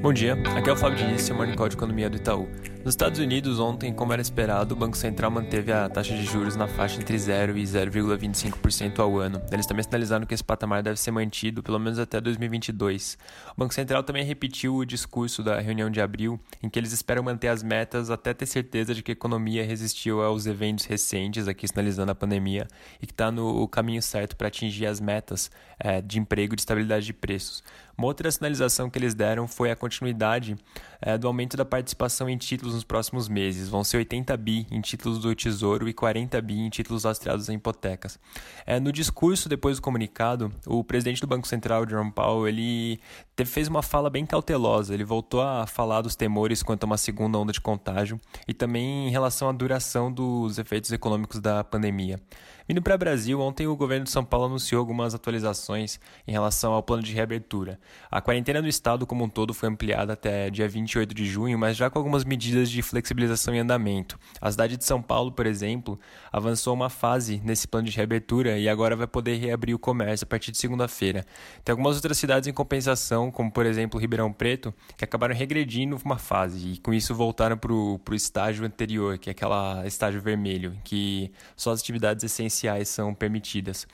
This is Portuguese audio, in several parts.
Bom dia, aqui é o Fábio Diniz, seu Morning Call de Economia do Itaú. Nos Estados Unidos, ontem, como era esperado, o Banco Central manteve a taxa de juros na faixa entre 0 e 0,25% ao ano. Eles também sinalizaram que esse patamar deve ser mantido pelo menos até 2022. O Banco Central também repetiu o discurso da reunião de abril, em que eles esperam manter as metas até ter certeza de que a economia resistiu aos eventos recentes, aqui sinalizando a pandemia, e que está no caminho certo para atingir as metas é, de emprego e de estabilidade de preços. Uma outra sinalização que eles deram foi a continuidade é, do aumento da participação em títulos nos próximos meses. Vão ser 80 bi em títulos do Tesouro e 40 bi em títulos lastreados em hipotecas. É, no discurso depois do comunicado, o presidente do Banco Central, Jerome Powell, ele fez uma fala bem cautelosa. Ele voltou a falar dos temores quanto a uma segunda onda de contágio e também em relação à duração dos efeitos econômicos da pandemia. Vindo para o Brasil, ontem o governo de São Paulo anunciou algumas atualizações em relação ao plano de reabertura. A quarentena do estado como um todo foi ampliada até dia 28 de junho, mas já com algumas medidas de flexibilização em andamento. A cidade de São Paulo, por exemplo, avançou uma fase nesse plano de reabertura e agora vai poder reabrir o comércio a partir de segunda-feira. Tem algumas outras cidades em compensação, como por exemplo Ribeirão Preto, que acabaram regredindo uma fase e com isso voltaram para o estágio anterior, que é aquela estágio vermelho, que só as atividades essenciais são permitidas.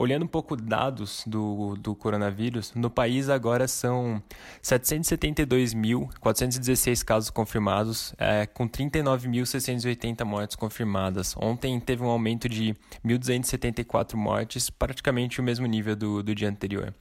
Olhando um pouco dados do, do coronavírus, no país agora são 772.416 casos confirmados, é, com 39.680 mortes confirmadas. Ontem teve um aumento de 1.274 mortes, praticamente o mesmo nível do, do dia anterior.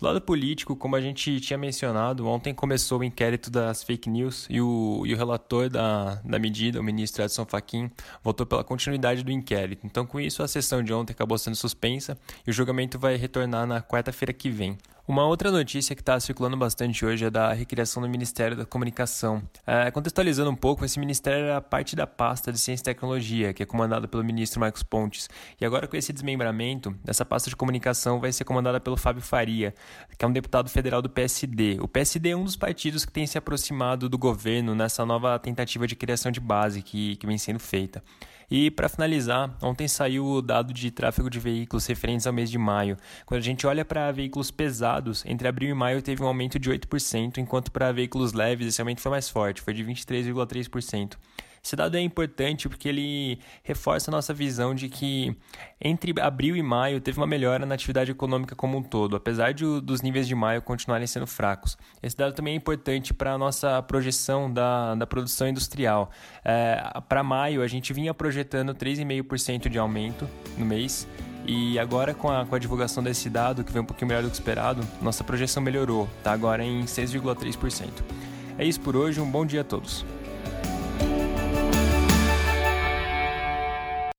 Do lado político, como a gente tinha mencionado, ontem começou o inquérito das fake news e o, e o relator da, da medida, o ministro Edson Fachin, votou pela continuidade do inquérito. Então, com isso, a sessão de ontem acabou sendo suspensa e o julgamento vai retornar na quarta-feira que vem. Uma outra notícia que está circulando bastante hoje é da recriação do Ministério da Comunicação. É, contextualizando um pouco, esse ministério era parte da pasta de Ciência e Tecnologia, que é comandada pelo ministro Marcos Pontes. E agora, com esse desmembramento, essa pasta de comunicação vai ser comandada pelo Fábio Faria, que é um deputado federal do PSD. O PSD é um dos partidos que tem se aproximado do governo nessa nova tentativa de criação de base que, que vem sendo feita. E para finalizar, ontem saiu o dado de tráfego de veículos referentes ao mês de maio. Quando a gente olha para veículos pesados, entre abril e maio teve um aumento de 8%, enquanto para veículos leves esse aumento foi mais forte, foi de 23,3%. Esse dado é importante porque ele reforça a nossa visão de que entre abril e maio teve uma melhora na atividade econômica como um todo, apesar de, dos níveis de maio continuarem sendo fracos. Esse dado também é importante para a nossa projeção da, da produção industrial. É, para maio, a gente vinha projetando 3,5% de aumento no mês. E agora, com a, com a divulgação desse dado, que veio um pouquinho melhor do que esperado, nossa projeção melhorou, está agora em 6,3%. É isso por hoje, um bom dia a todos.